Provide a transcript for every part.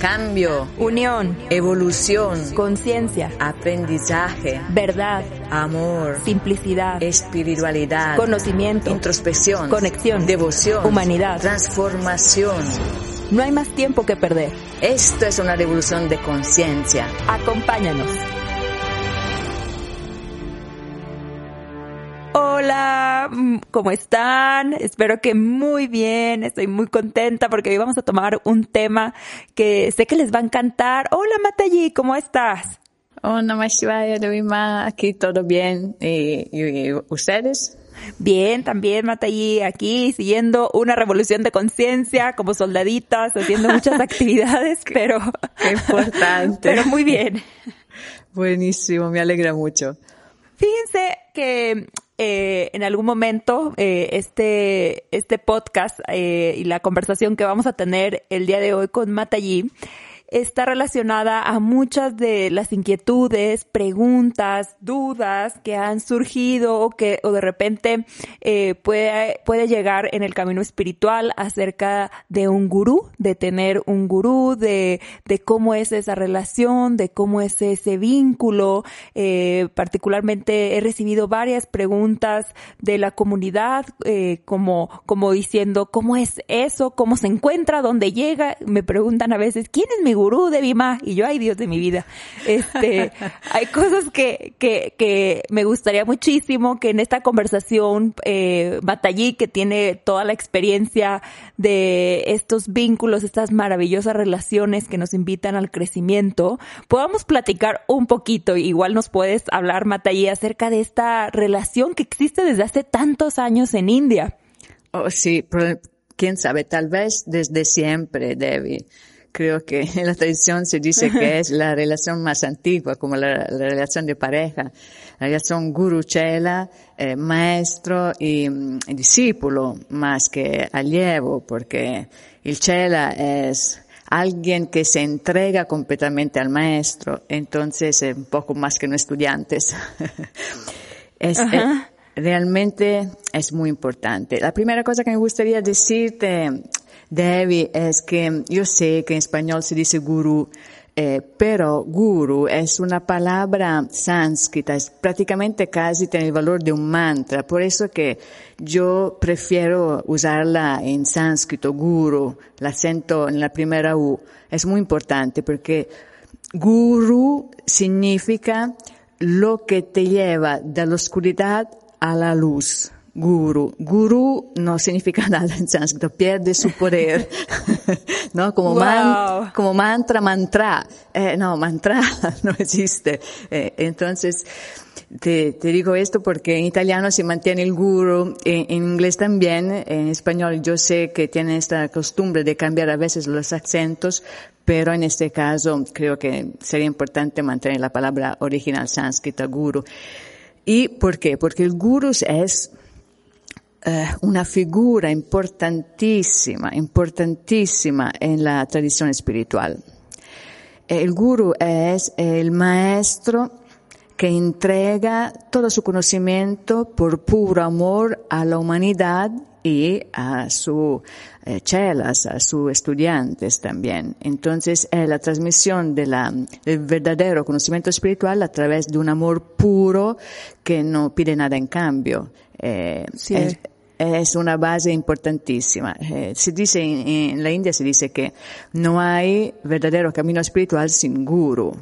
Cambio, unión, evolución, conciencia, aprendizaje, verdad, amor, simplicidad, espiritualidad, conocimiento, introspección, conexión, devoción, humanidad, transformación. No hay más tiempo que perder. Esto es una revolución de conciencia. Acompáñanos. Hola, mm, ¿cómo están? Espero que muy bien, estoy muy contenta porque hoy vamos a tomar un tema que sé que les va a encantar. Hola Matayi, ¿cómo estás? Hola, Mashivaya, Levima, aquí todo bien. ¿Y, y ustedes? Bien, también Matayi, aquí siguiendo una revolución de conciencia como soldaditas, haciendo muchas actividades, pero... Qué importante. Pero muy bien. Buenísimo, me alegra mucho. Fíjense que eh, en algún momento eh, este, este podcast eh, y la conversación que vamos a tener el día de hoy con Matayi está relacionada a muchas de las inquietudes, preguntas, dudas que han surgido o que o de repente eh, puede, puede llegar en el camino espiritual acerca de un gurú, de tener un gurú, de, de cómo es esa relación, de cómo es ese vínculo. Eh, particularmente he recibido varias preguntas de la comunidad eh, como, como diciendo cómo es eso, cómo se encuentra, dónde llega. Me preguntan a veces, ¿quién es mi gurú de Vima y yo, ay Dios de mi vida. Este, hay cosas que, que, que me gustaría muchísimo que en esta conversación, eh, Batallí, que tiene toda la experiencia de estos vínculos, estas maravillosas relaciones que nos invitan al crecimiento, podamos platicar un poquito. Igual nos puedes hablar, Matallí, acerca de esta relación que existe desde hace tantos años en India. Oh, sí, pero quién sabe, tal vez desde siempre, Debbie creo que en la tradición se dice que es la relación más antigua, como la, la relación de pareja, la relación guru-chela, eh, maestro y, y, discípulo, más que allievo, porque el chela es alguien que se entrega completamente al maestro, entonces es un poco más que un estudiante. es, es, realmente es muy importante. La primera cosa que me gustaría decirte Debbie, es que yo sé que en español se dice gurú, eh, pero guru es una palabra sánscrita, es prácticamente casi tiene el valor de un mantra, por eso que yo prefiero usarla en sánscrito, guru, el acento en la primera U, es muy importante porque guru significa lo que te lleva de la oscuridad a la luz guru. Guru no significa nada en sánscrito, pierde su poder, ¿no? Como, wow. man, como mantra, mantra. Eh, no, mantra no existe. Eh, entonces, te, te, digo esto porque en italiano se mantiene el guru, en, en, inglés también, en español yo sé que tienen esta costumbre de cambiar a veces los acentos, pero en este caso creo que sería importante mantener la palabra original sánscrita, guru. ¿Y por qué? Porque el guru es eh, una figura importantísima, importantísima en la tradición espiritual. El guru es el maestro que entrega todo su conocimiento por puro amor a la humanidad y a sus eh, chelas, a sus estudiantes también. Entonces, es la transmisión de la, del verdadero conocimiento espiritual a través de un amor puro que no pide nada en cambio. Eh, sí. es, es, una base importantísima. Eh, se dice en, en, la India se dice que no hay verdadero camino espiritual sin guru.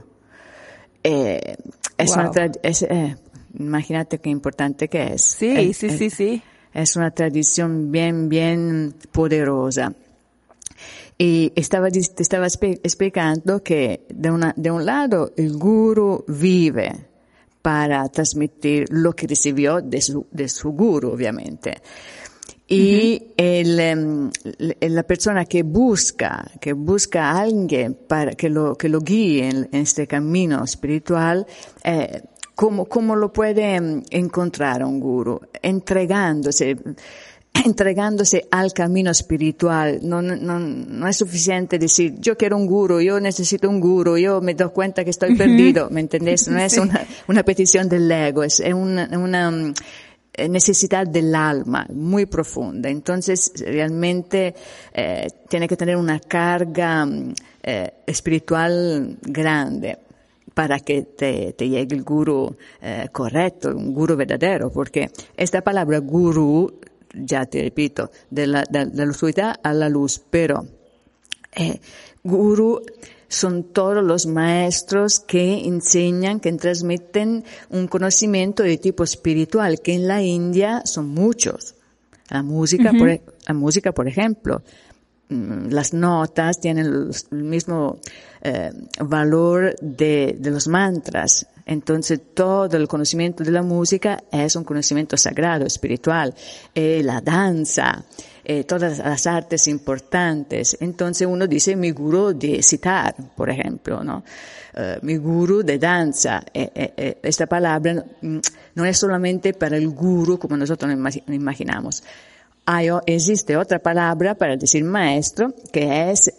Eh, es wow. una es, eh, imagínate qué importante que es. Sí, sí, sí, sí. Es una tradición bien, bien poderosa. Y estaba, estaba explicando que de, una, de un lado el guru vive para transmitir lo que recibió de su, de su guru, obviamente. y el, em, la persona que busca, que busca a alguien para que lo, que lo guíe en, este camino espiritual, eh, ¿cómo, ¿cómo, lo puede em, encontrar un guru? Entregándose, entregándose al camino espiritual. No, no, no es suficiente decir, yo quiero un guru, yo necesito un guru, yo me doy cuenta que estoy perdido, ¿me entendés? No es una, una petición del ego, es una, una eh, necesidad del alma muy profunda. Entonces, realmente eh, tiene que tener una carga mm, eh, espiritual grande para que te, te llegue el guru eh, correcto, un guru verdadero, porque esta palabra guru, ya te repito, de la, de, de la oscuridad a la luz, pero eh, guru son todos los maestros que enseñan, que transmiten un conocimiento de tipo espiritual, que en la India son muchos. La música, por, e, la música, por ejemplo, las notas tienen el mismo eh, valor de, los mantras. Entonces todo el conocimiento de la música es un conocimiento sagrado, espiritual. Eh, la danza, eh, todas las artes importantes. Entonces uno dice mi guru de citar, por ejemplo, ¿no? Mi guru de danza. Esta palabra mm, no es solamente para el guru como nosotros nos imaginamos. Hay, existe otra palabra para decir maestro que es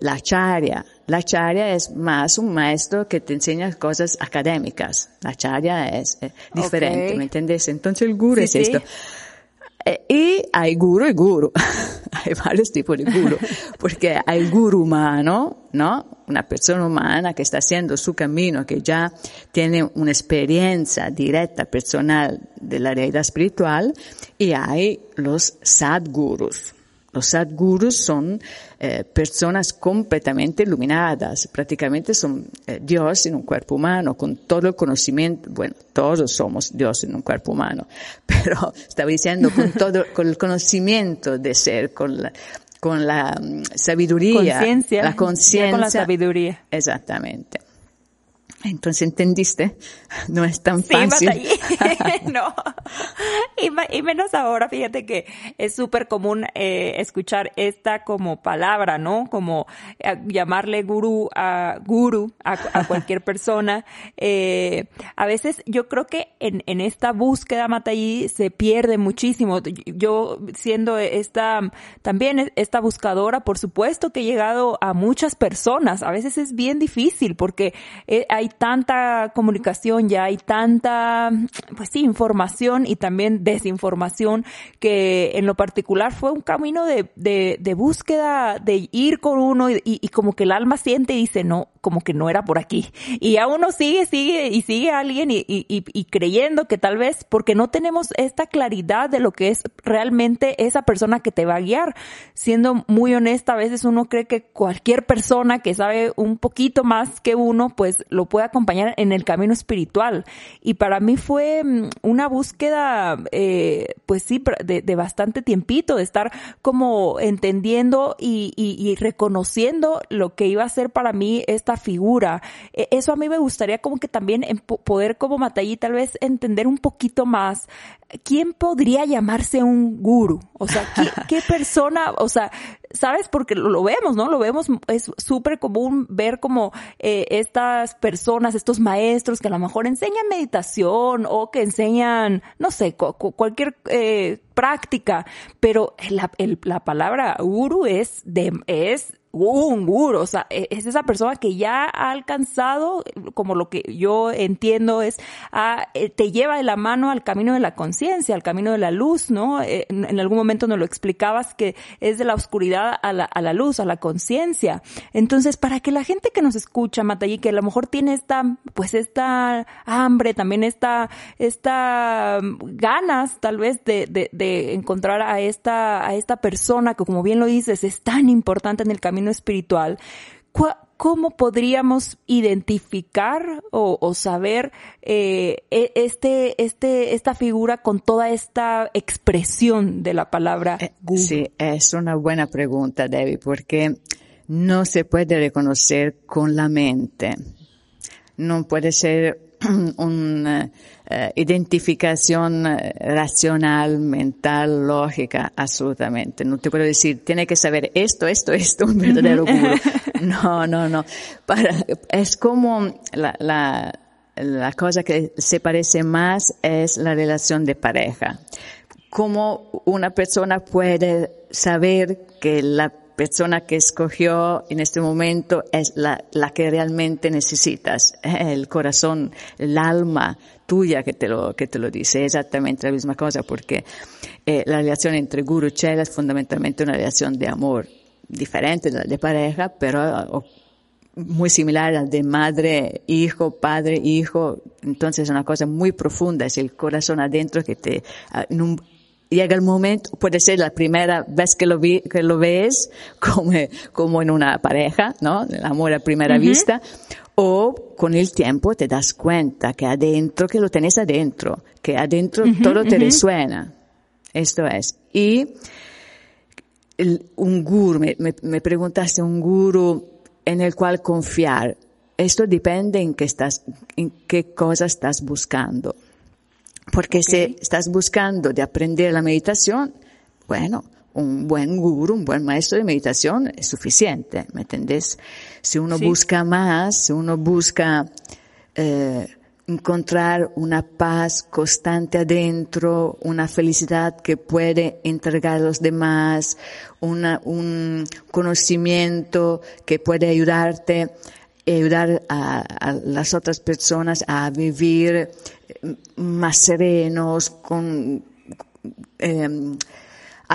la charia. La charia es más un maestro que te enseña cosas académicas. La charia es diferente, okay. ¿me entiendes? Entonces el guru sí, es esto. Eh, y hay guru y guru. hay varios tipos de guru. Porque hay guru humano, ¿no? Una persona humana que está haciendo su camino, que ya tiene una experiencia directa, personal de la realidad espiritual. Y los sadgurus. Los sadgurus son eh, personas completamente iluminadas, prácticamente son eh, Dios en un cuerpo humano, con todo el conocimiento, bueno, todos somos Dios en un cuerpo humano, pero estaba diciendo con todo, con el conocimiento de ser, con la, con la um, sabiduría, la conciencia, con la sabiduría. Exactamente. Entonces, ¿entendiste? No es tan sí, fácil. no. Y, y, menos ahora, fíjate que es súper común eh, escuchar esta como palabra, ¿no? Como eh, llamarle gurú a guru a, a cualquier persona. Eh, a veces yo creo que en, en esta búsqueda, Matallí, se pierde muchísimo. Yo siendo esta, también esta buscadora, por supuesto que he llegado a muchas personas. A veces es bien difícil porque eh, tanta comunicación, ya hay tanta, pues sí, información y también desinformación que en lo particular fue un camino de, de, búsqueda, de ir con uno y, y, como que el alma siente y dice, no, como que no era por aquí. Y a uno sigue, sigue y sigue a alguien y, y, y creyendo que tal vez porque no tenemos esta claridad de lo que es realmente esa persona que te va a guiar. Siendo muy honesta, a veces uno cree que cualquier persona que sabe un poquito más que uno, pues lo puede acompañar en el camino espiritual. Y para mí fue mm, una búsqueda, eh, pues sí, de, bastante tiempito, de estar como entendiendo y, reconociendo lo que iba a ser para mí esta figura. E, eso a mí me gustaría como que también poder como Matallí tal vez entender un poquito más quién podría llamarse un guru. O sea, ¿qué, qué persona, o sea, ¿sabes? Porque lo vemos, ¿no? Lo vemos, es súper común ver como eh, estas personas, estos maestros que a lo mejor enseñan meditación o que enseñan, no sé, cu cualquier eh, práctica, pero la, el, la palabra guru es de, es un guru, o sea, e, es esa persona que ya ha alcanzado, como lo que yo entiendo es, a, eh, te lleva de la mano al camino de la conciencia, al camino de la luz, ¿no? Eh, en algún momento nos lo explicabas que es de la oscuridad a la, a la luz, a la conciencia. Entonces, para que la gente que nos escucha, Matallí, que a lo mejor tiene esta, pues esta hambre, también esta, esta mm, ganas, tal vez, de, de, de encontrar a esta, a esta persona que, como bien lo dices, es tan importante en el camino espiritual, ¿cómo podríamos identificar o, o saber eh, este, este, esta figura con toda esta expresión de la palabra guru? Sí, es una buena pregunta, Debbie, porque no se puede reconocer con la mente. No puede ser una eh, identificación eh, racional, mental, lógica, absolutamente. No te puedo decir, tiene que saber esto, esto, esto, un verdadero. No, no, no. Para, es como la, la, la cosa que se parece más es la relación de pareja. Cómo una persona puede saber que la persona que escogió en este momento es la, la que realmente necesitas, el corazón, el alma tuya que te lo, que te lo dice, exactamente la misma cosa porque eh, la relación entre guru y chela es fundamentalmente una relación de amor, diferente de la de pareja, pero muy similar al de madre, hijo, padre, hijo. Entonces es una cosa muy profunda, es el corazón adentro que te, ah, llega el momento, puede ser la primera vez que lo, vi, que lo ves, como, como en una pareja, ¿no? El amor a primera vista, o con el tiempo te das cuenta que adentro, que lo tenés adentro, que adentro todo te resuena. Esto es. Y un guru, me, me, preguntaste un guru en el cual confiar. Esto depende en qué estás, en qué cosa estás buscando. Porque si estás buscando de aprender la meditación, bueno, un buen guru, un buen maestro de meditación es suficiente, ¿me entendés? Si uno busca más, si uno busca eh, encontrar una paz constante adentro, una felicidad que puede entregar a los demás, una, un conocimiento que puede ayudarte, ayudar a, a las otras personas a vivir más serenos, con, eh,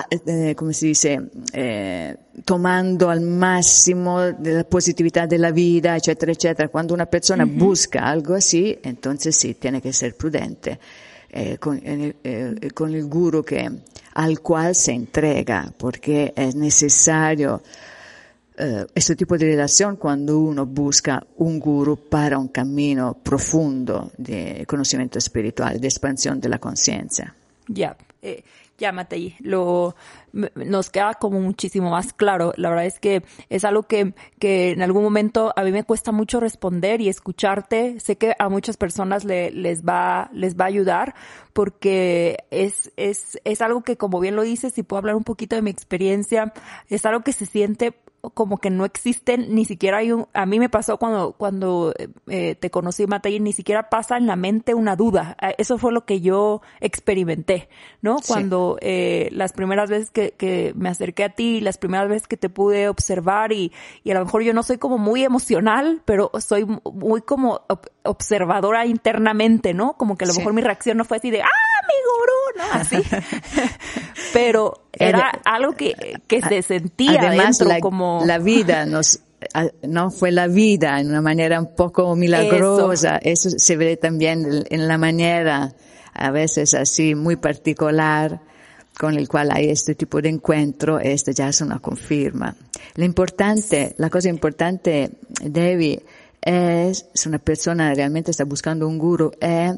eh, come si dice, eh, tomando al de la positividad de la vida, eccetera, eccetera. Cuando una persona uh -huh. busca algo así, entonces sí, tiene que ser prudente eh, con, eh, con, el guru que, al cual se entrega, porque es necesario eh, este tipo de relación cuando uno busca un guru para un camino profundo de conocimiento espiritual, de expansión de la conciencia. Ya, llámate Lo, nos queda como muchísimo más claro. La verdad es que es algo que, que en algún momento a mí me cuesta mucho responder y escucharte. Sé que a muchas personas le, les va, les va a ayudar porque es, es, es algo que como bien lo dices, y puedo hablar un poquito de mi experiencia, es algo que se siente como que no existen, ni siquiera hay un, a mí me pasó cuando, cuando eh, te conocí, Matay, ni siquiera pasa en la mente una duda. Eh, eso fue lo que yo experimenté, ¿no? Cuando eh, las primeras veces que, que me acerqué a ti, las primeras veces que te pude observar y, y a lo mejor yo no soy como muy emocional, pero soy muy como observadora internamente, ¿no? Como que a lo mejor mi reacción no fue así de, ¡ah, mi gurú! ¿no? Así. pero era algo que, que se sentía Además, dentro la, como... la vida nos no fue la vida en una manera un poco milagrosa. Eso, Eso se ve también en la manera, a veces así, muy particular, con el cual hay este tipo de encuentro, esto ya es una confirma. Lo importante, la cosa importante, Debbie, es, si una persona realmente está buscando un guru, es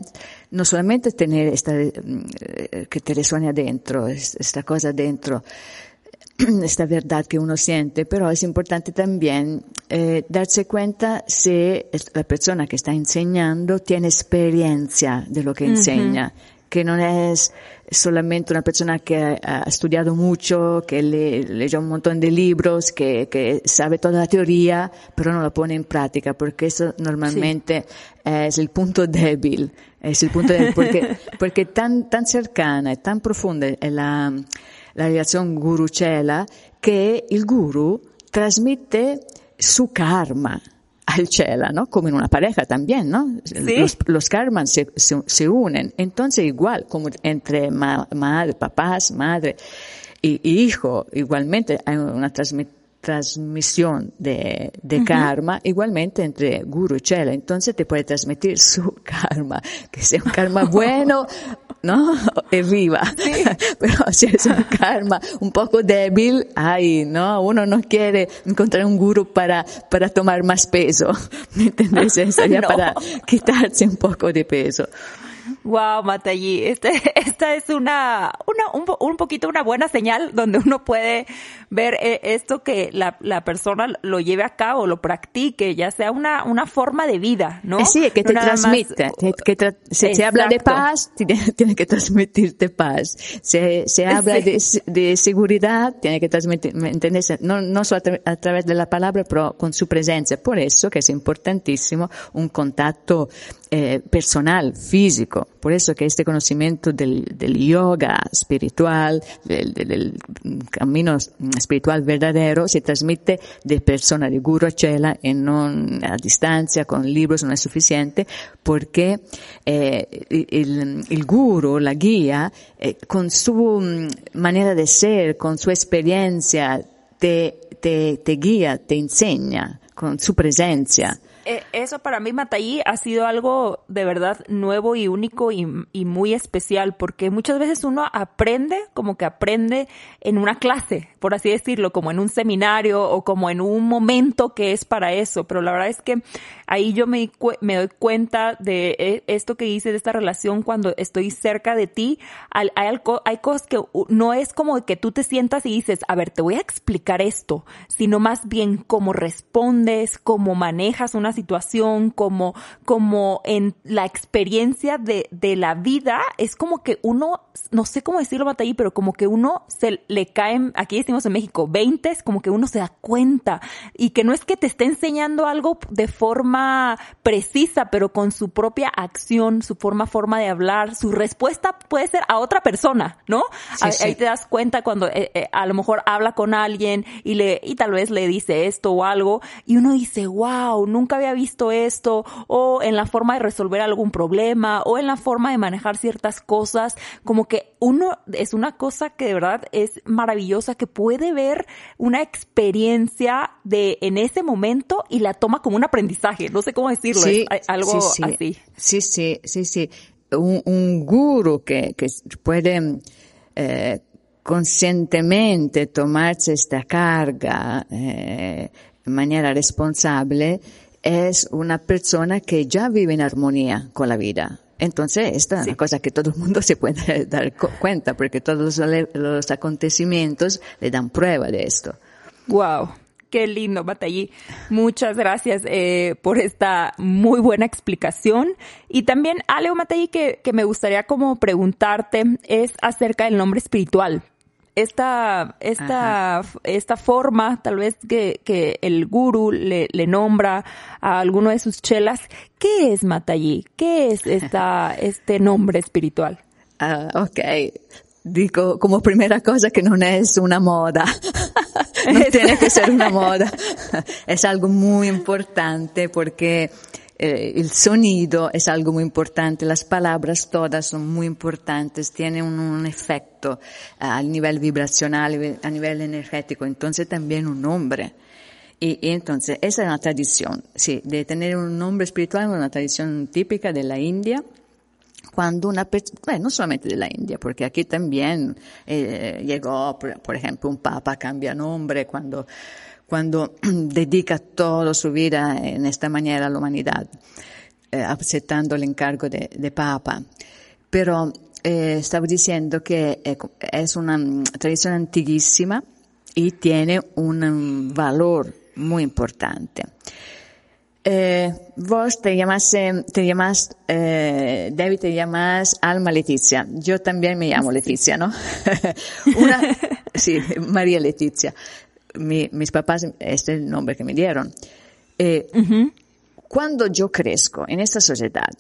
no solamente tener esta, mm, que te resuene adentro, esta cosa dentro, esta verdad que uno siente, pero es importante también eh, darse cuenta si la persona que está enseñando tiene experiencia de lo que uh -huh. enseña, que no es solamente una persona que ha, ha estudiado mucho, que le, leyó un montón de libros, que, que, sabe toda la teoría, pero no la pone en práctica, porque eso normalmente sí. es el punto débil, es el punto débil, porque, porque tan, tan cercana y tan profunda es la, la relación guru-chela che il guru trasmette su karma al chela, ¿no? Como en una pareja también, ¿no? ¿Sí? Los, los karmas se, se, se, unen. Entonces igual, como entre ma, madre, papás, madre y, y, hijo, igualmente hay una transmisión transmisión de, de uh -huh. karma, igualmente entre guru y chela. Entonces te puede transmitir su karma, que sea un karma bueno, ¿no? E viva. Sí. Pero si es un karma un poco débil, ay, ¿no? Uno no quiere encontrar un guru para, para tomar más peso. ¿Me entiendes? Sería no. para quitarse un poco de peso. Wow, Matallí, este, esta es una, una un, un, poquito una buena señal donde uno puede ver eh, esto que la, la, persona lo lleve a cabo, lo practique, ya sea una, una forma de vida, ¿no? Eh sí, que te no transmite. Más... Que tra se, se, habla de paz, tiene, tiene, que transmitirte paz. Se, se habla sí. de, de, seguridad, tiene que transmitir, ¿me entiendes? No, no solo a, tra a, través de la palabra, pero con su presencia. Por eso que es importantísimo un contacto eh, personal, físico. Por eso que este conocimiento del, yoga espiritual, del, camino espiritual verdadero, se transmite de persona, de guru a chela, y no a distancia, con libros no es suficiente, porque eh, el, el, guru, la guía, eh, con su manera de ser, con su experiencia, te, te, te guía, te enseña, con su presencia eso para mí, Mataí, ha sido algo de verdad nuevo y único y, muy especial, porque muchas veces uno aprende como que aprende en una clase, por así decirlo, como en un seminario o como en un momento que es para eso, pero la verdad es que ahí yo me, doy cuenta de e, esto que hice de esta relación cuando estoy cerca de ti. Hay, hay cosas que no es como que tú te sientas y dices, a ver, te voy a explicar esto, sino más bien cómo respondes, cómo manejas una situación, como, como en la experiencia de, de la vida, es como que uno, no sé cómo decirlo, Bataí, pero como que uno se le caen, aquí decimos en México, 20, es como que uno se da cuenta y que no es que te esté enseñando algo de forma precisa, pero con su propia acción, su forma, forma de hablar, su respuesta puede ser a otra persona, ¿no? Sí, sí. Ahí te das cuenta cuando eh, eh, a lo mejor habla con alguien y le, y tal vez le dice esto o algo y uno dice, wow, nunca había visto esto, o en la forma de resolver algún problema, o en la forma de manejar ciertas cosas, como que uno es una cosa que de verdad es maravillosa, que puede ver una experiencia de en ese momento y la toma como un aprendizaje, no sé cómo decirlo, sí, es algo sí, sí. así. Sí, sí, sí, sí. Un, un guru que, que puede eh, conscientemente tomarse esta carga eh, en maniera responsable es una persona que ya vive en armonía con la vida. Entonces, esta es una cosa que todo el mundo se puede dar cuenta, porque todos los, acontecimientos le dan prueba de esto. Wow. Qué lindo, Batallí. Muchas gracias eh, por esta muy buena explicación. Y también algo, Matallí, que, que me gustaría como preguntarte es acerca del nombre espiritual esta, esta, esta forma, tal vez que, que el guru le, le, nombra a alguno de sus chelas, ¿qué es Matallí? ¿Qué es esta, este nombre espiritual? Uh, ok. Digo como primera cosa que no es una moda. no tiene que ser una moda. es algo muy importante porque eh, el sonido es algo muy importante, las palabras todas son muy importantes, tienen un, un efecto a nivel vibracional, a nivel energético, entonces también un nombre. Y, y, entonces, esa es una tradición, sí, de tener un nombre espiritual, una tradición típica de la India, cuando una persona, bueno, no solamente de la India, porque aquí también eh, llegó, por, por, ejemplo, un papa cambia nombre cuando cuando dedica toda su vida en esta manera a la humanidad, eh, aceptando el encargo de, de Papa. Pero eh, estaba diciendo que eh, es una mm, tradición antiguísima y tiene un um, valor muy importante. Eh, vos te llamas, te llamas, eh, David te llamas Alma Letizia. Yo también me llamo Letizia, ¿no? Una, sí, María Letizia mi, mis papás, este es el nombre que me dieron. Eh, uh -huh. Cuando yo crezco en esta sociedad,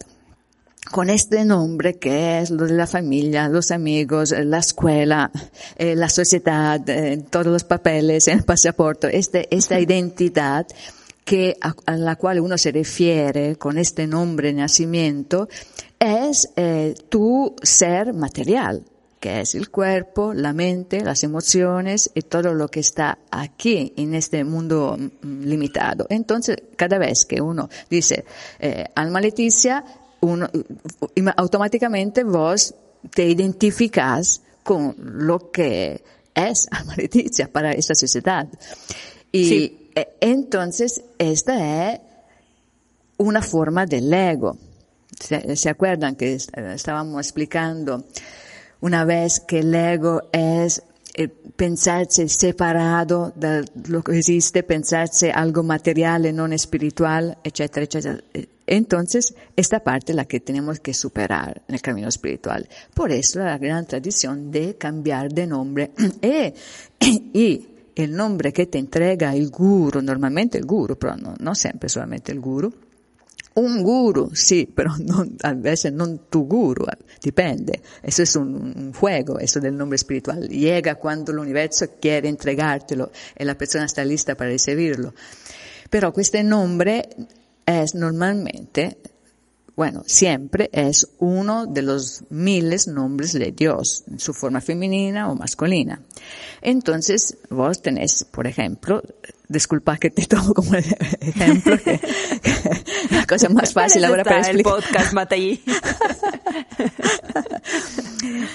con este nombre que es lo de la familia, los amigos, la escuela, eh, la sociedad, eh, todos los papeles, el pasaporte, este, esta identidad que a, a, la cual uno se refiere con este nombre de nacimiento es eh, tu ser material, que es el cuerpo, la mente, las emociones y todo lo que está aquí en este mundo mm, limitado. Entonces, cada vez que uno dice eh, alma Leticia, uno, automáticamente vos te identificas con lo que es alma Leticia para esta sociedad. Y sí. Eh, entonces, esta es una forma del ego ¿Se, se acuerdan que estábamos explicando una vez que el ego es eh, pensarse separado de lo que existe, pensarse algo material y no espiritual, etcétera, etcétera. Entonces, esta parte es la que tenemos que superar en el camino espiritual. Por eso la gran tradición de cambiar de nombre e, y el nombre que te entrega el guru, normalmente el guru, pero no, no siempre solamente el guru, un guru, sí, pero no, a veces no tu guru, depende. Eso es un, un, juego, eso del nombre espiritual. Llega cuando el universo quiere entregártelo y la persona está lista para recibirlo. Pero este nombre es normalmente, bueno, siempre es uno de los miles nombres de Dios, en su forma femenina o masculina. Entonces, vos tenés, por ejemplo, disculpa que te tomo como ejemplo, que, que la cosa más fácil ahora para explicar. el podcast, Matayi.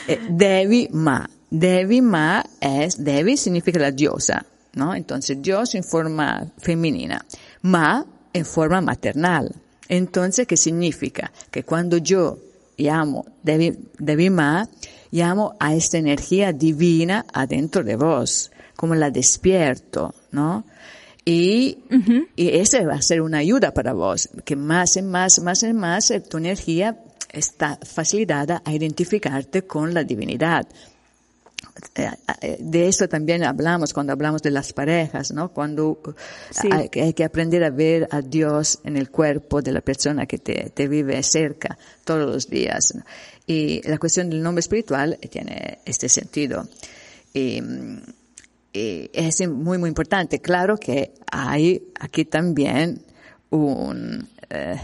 Eh, Devi Ma. Devi Ma es, Devi significa la diosa, ¿no? Entonces, Dios en forma femenina. Ma en forma maternal. Entonces, ¿qué significa? Que cuando yo llamo Devi, Devi Ma, llamo a esta energía divina adentro de vos, como la despierto, ¿no? Y, uh -huh. y esa va a ser una ayuda para vos, que más y más, más y más tu energía está facilitada a identificarte con la divinidad. De esto también hablamos cuando hablamos de las parejas, ¿no? Cuando sí. hay, hay, que aprender a ver a Dios en el cuerpo de la persona que te, te vive cerca todos los días. Y la cuestión del nombre espiritual tiene este sentido. Y, y es muy, muy importante. Claro que hay aquí también un, eh,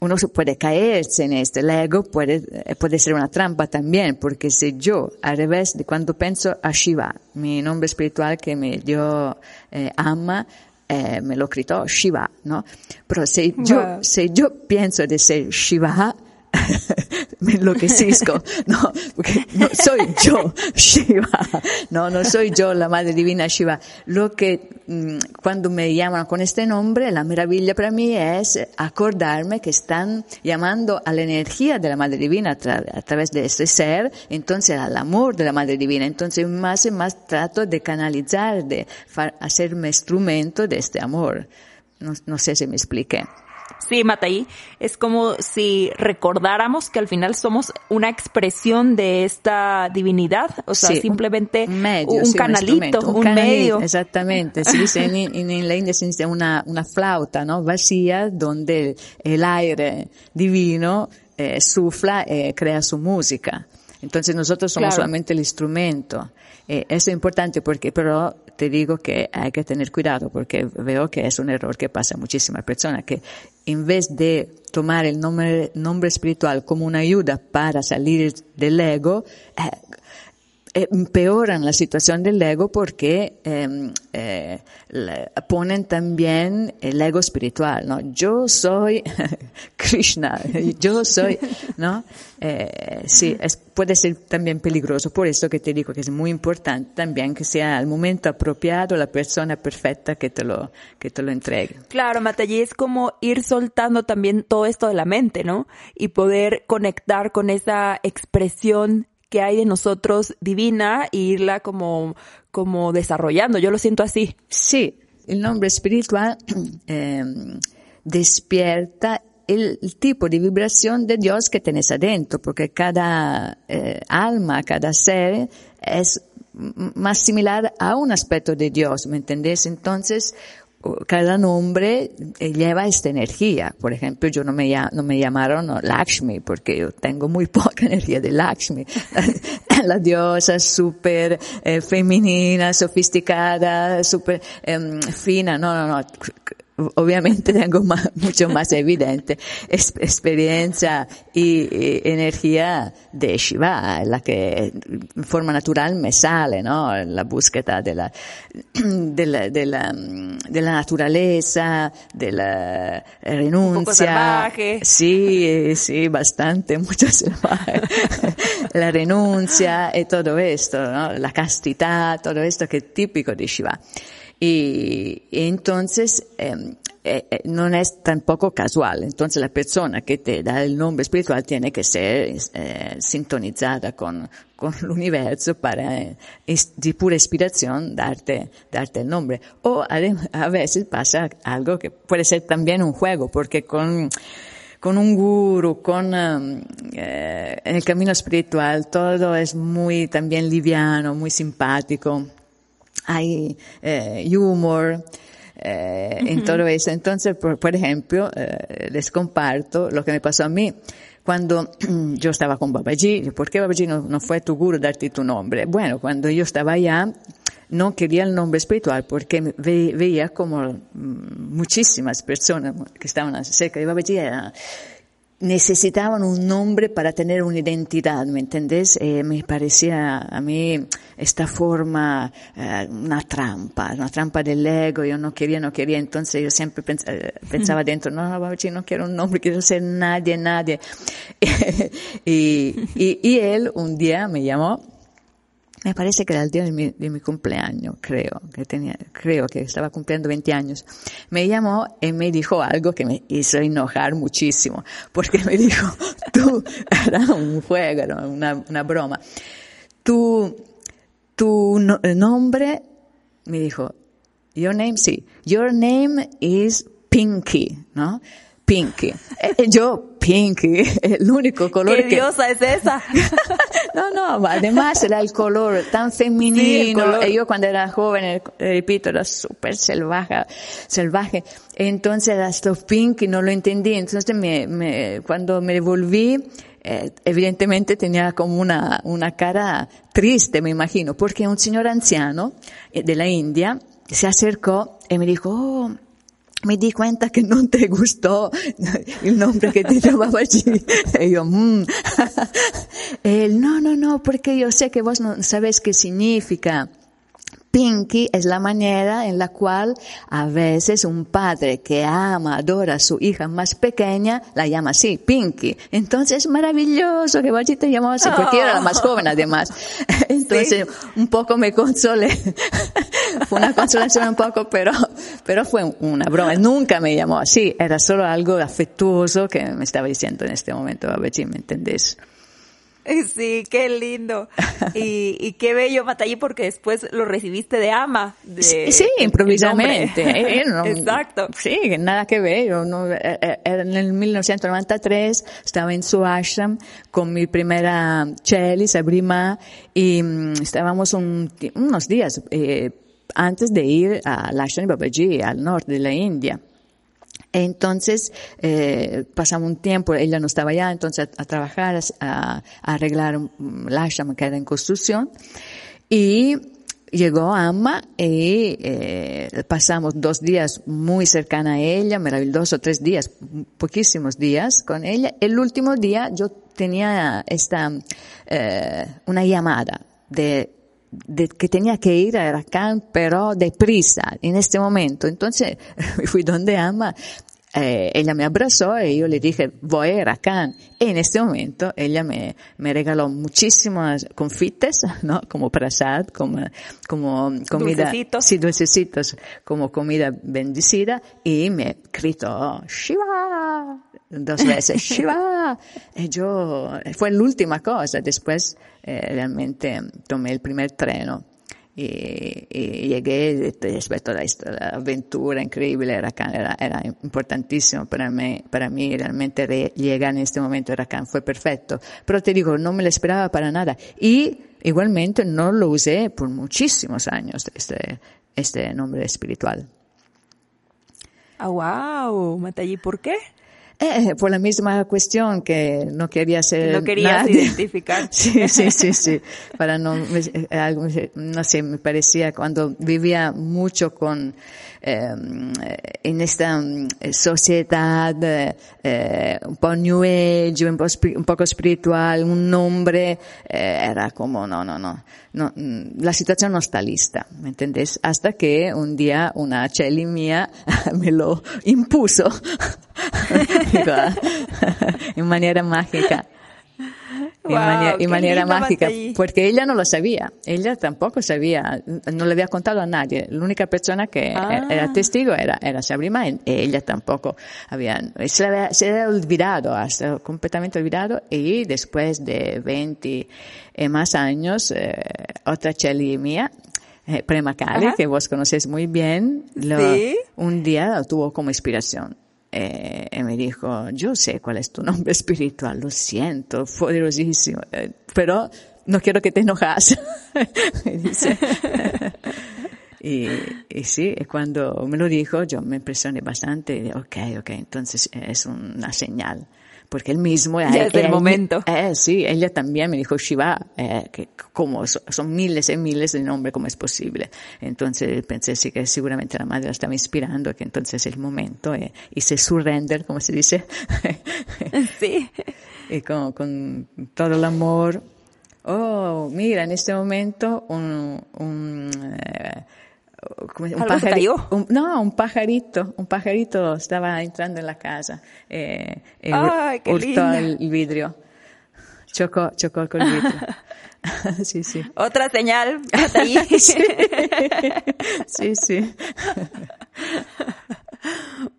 uno puede caerse en este, el ego puede, puede ser una trampa también, porque si yo, al revés de cuando pienso a Shiva, mi nombre espiritual que me dio eh, ama, eh, me lo gritó Shiva, ¿no? Pero si yo, wow. si yo pienso de ser Shiva, me enloquezco, no, porque no soy yo Shiva, no, no soy yo la Madre Divina Shiva. Lo que mm, cuando me llaman con este nombre, la maravilla para mí es acordarme que están llamando a la energía de la Madre Divina a, tra a través de este ser, entonces al amor de la Madre Divina. Entonces más y más trato de canalizar, de hacerme instrumento de este amor. No sé si me expliqué. Sí, Mataí, es como si recordáramos que al final somos una expresión de esta divinidad, o sea, sí, simplemente un, medio, un sí, canalito, un, un, medio. Exactamente, se dice en, en, en, la India se dice una, una flauta, ¿no? Vacía, donde el aire divino eh, sufla, eh, crea su música. Entonces nosotros somos Claro. solamente el instrumento. Eh, eso es importante porque, pero te digo que hay que tener cuidado porque veo que es un error que pasa a muchísimas personas que en vez de tomar el nombre, nombre espiritual como una ayuda para salir del ego, eh, empeoran la situación del ego porque eh, eh, le- ponen también el ego espiritual, ¿no? Yo soy Krishna, yo soy, ¿no? Eh, sí, es, puede ser también peligroso, por eso que te digo que es muy importante también que sea al momento apropiado la persona perfecta que te lo, que te lo entregue. Claro, Matallí, es como ir soltando también todo esto de la mente, ¿no? Y poder conectar con esa expresión que hay de nosotros divina e irla como, como desarrollando. Yo lo siento así. Sí, el nombre espiritual eh, despierta el, tipo de vibración de Dios que tenés adentro, porque cada eh, alma, cada ser es más similar a un aspecto de Dios, ¿me entendés? Entonces, cada nombre eh, lleva esta energía. Por ejemplo, yo no me, llamaron Lakshmi porque yo tengo muy poca energía de Lakshmi. La diosa súper eh, femenina, sofisticada, súper em, fina. No, no, no. Obviamente tengo más, mucho más evidente experiencia y, y energía de Shiva, la que en forma natural me sale, ¿no? La búsqueda de la, de la, de la, de la naturaleza, de la renuncia. salvaje. Sí, sí, bastante, mucho salvaje. la renuncia y todo esto, ¿no? La castidad, todo esto que es típico de Shiva. Y, y entonces, eh, eh, eh, no es tampoco casual. Entonces la persona que te da el nombre espiritual tiene que ser eh, sintonizada con, con el universo para, eh, de pura inspiración, darte, darte el nombre. O a veces pasa algo que puede ser también un juego, porque con, con un guru, con um, el camino espiritual, todo es muy también liviano, muy simpático. Hay eh, humor eh, en todo eso. Entonces, por, por ejemplo, eh, les comparto lo que me pasó a mí. Cuando yo estaba con Babaji, ¿por qué Babaji no, no fue tu guru darte tu nombre? Bueno, cuando yo estaba allá, no quería el nombre espiritual porque ve- veía como mm, muchísimas personas que estaban cerca de Babaji era- necesitaban un nombre para tener una identidad, ¿me entendés? Eh, me parecía a mí esta forma eh, una trampa, una trampa del ego, yo no quería, no quería, entonces yo siempre pens- eh, pensaba dentro, no, no, Babaji, no quiero un nombre, quiero ser nadie, nadie. y, y, y él un día me llamó me parece que era el día de mi, cumpleaños, creo, que tenía, creo que estaba cumpliendo 20 años. Me llamó y me dijo algo que me hizo enojar muchísimo, porque me dijo, tú, era un juego, una, una broma, tu, tu no- nombre, me dijo, your name, sí, your name is Pinky, ¿no? Pinky. E- e yo, Pinky, el único color ¿Qué que... diosa es esa? No, no, además era el color tan femenino. Sí. Y yo cuando era joven, eh, repito, era súper salvaje, salvaje. Entonces hasta Pinky no lo entendí. Entonces me, me, cuando me volví, eh, evidentemente tenía como una, una cara triste, me imagino, porque un señor anciano eh, de la India se acercó y me dijo, oh, me di cuenta que no te gustó el nombre que te llamaba allí. Y yo, mm. Él, no, no, no, porque yo sé que vos no sabes qué significa. Pinky es la manera en la cual a veces un padre que ama, adora a su hija más pequeña, la llama así, Pinky. Entonces es maravilloso que Bachi te llamó así, porque era la más joven además. Entonces un poco me consolé. fue una consolación un poco, pero, pero fue una broma. Nunca me llamó así, era solo algo afectuoso que me estaba diciendo en este momento, Bachi, ¿me entendés? Sí, qué lindo. Y, y qué bello, Matallí, porque después lo recibiste de ama. De, Sí, sí, improvisamente. Eh, no- Exacto. Sí, nada que ver. Yo no- eh, eh, en el 1993, estaba en su ashram con mi primera Cheli, Sabrima, y mm, estábamos un unos días eh, antes de ir al ashram Babaji, al norte de la India. Entonces, eh, pasamos un tiempo, ella no estaba allá, entonces a, a trabajar, a, a arreglar el ashram que era en construcción. Y llegó Amma y eh, pasamos dos días muy cercana a ella, maravilloso, tres días, poquísimos días con ella. El último día yo tenía esta, eh, una llamada de de que tenía que ir a Rakan, pero deprisa, en este momento. Entonces, fui donde ama, eh, ella me abrazó y yo le dije, voy a Rakan. Y en este momento, ella me, me regaló muchísimos confites, ¿no? Como prasad, como, como comida. Dulcecitos. Sí, dulcecitos, como comida bendecida, y me gritó, Shiva, dos veces, Shiva. Y yo, fue la última cosa, después eh, realmente tomé el primer treno. Y, y llegué después toda esta aventura increíble era, era, era importantísimo para mí, para mí realmente re- llegar en este momento a Rakan fue perfecto. Pero te digo, no me lo esperaba para nada. Y igualmente no lo usé por muchísimos años, este, este nombre espiritual. Ah, wow, Matallí, ¿por qué? Eh, por la misma cuestión que no quería ser No querías nadie. identificar. Sí, sí, sí, sí. Para no, eh, no sé, me parecía cuando vivía mucho con, eh, en esta mm, sociedad eh, eh, un po' new age, un, po' spi- un poco espiritual, un nombre, eh, era como, no, no, no, no, mm, la situación no está lista, ¿me entendés? Hasta que un día una cheli mía me lo impuso. Digo, en manera mágica. en, Wow, qué en manera mágica, porque ella no lo sabía, ella tampoco sabía, no le había contado a nadie, la única persona que Ah. era testigo era, era Sabrina y ella tampoco había, se había, se había olvidado, hasta completamente olvidado, y después de 20 y más años, eh, otra cheli mía, eh, Prema Kali, que vos conocéis muy bien, lo- Sí. un día lo tuvo como inspiración. Eh, y me dijo, yo sé cuál es tu nombre espiritual, lo siento, poderosísimo, eh, pero no quiero que te enojas. Me dice. y, y sí, cuando me lo dijo, yo me impresioné bastante, y dije, ok, ok, entonces es una señal. Porque él mismo... Es el momento. Eh, sí, ella también me dijo, Shiva, eh, que como so- son miles y miles de nombres, ¿cómo es posible? Entonces pensé sí que seguramente la madre la estaba inspirando, que entonces es el momento, eh, hice surrender, como se dice, Sí. y con, con todo el amor. Oh, mira, en este momento un, un, eh, ¿cómo se- un ¿Algo se pajari- cayó? un- no, un pajarito, un pajarito estaba entrando en la casa. Eh, eh, Ay, qué hurtó linda. el, vidrio. Chocó, chocó con el vidrio. sí, sí. Otra señal, Mataí. Sí, sí.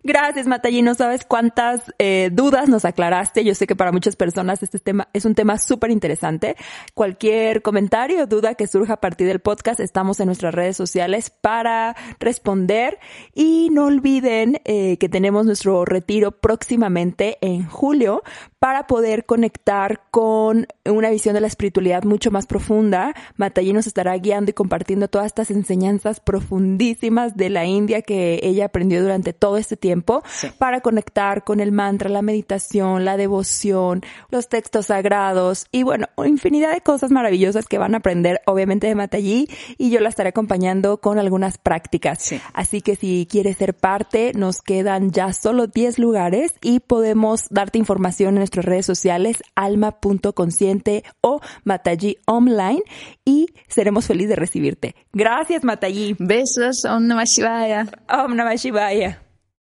Gracias, Matallí. No sabes cuántas eh, dudas nos aclaraste. Yo sé que para muchas personas este tema es un tema súper interesante. Cualquier comentario o duda que surja a partir del podcast, estamos en nuestras redes sociales para responder. Y no olviden eh, que tenemos nuestro retiro próximamente en julio para poder conectar con una visión de la espiritualidad mucho más profunda. Matallí nos estará guiando y compartiendo todas estas enseñanzas profundísimas de la India que ella aprendió durante todo este tiempo Sí. para conectar con el mantra, la meditación, la devoción, los textos sagrados y bueno, infinidad de cosas maravillosas que van a aprender obviamente de Matallí y yo la estaré acompañando con algunas prácticas. Sí. Así que si quieres ser parte, nos quedan ya solo 10 lugares y podemos darte información en nuestras redes sociales alma.consciente o Matallí Online y seremos felices de recibirte. Gracias Matallí. Besos, Om Namah Shivaya. Om Namah Shivaya.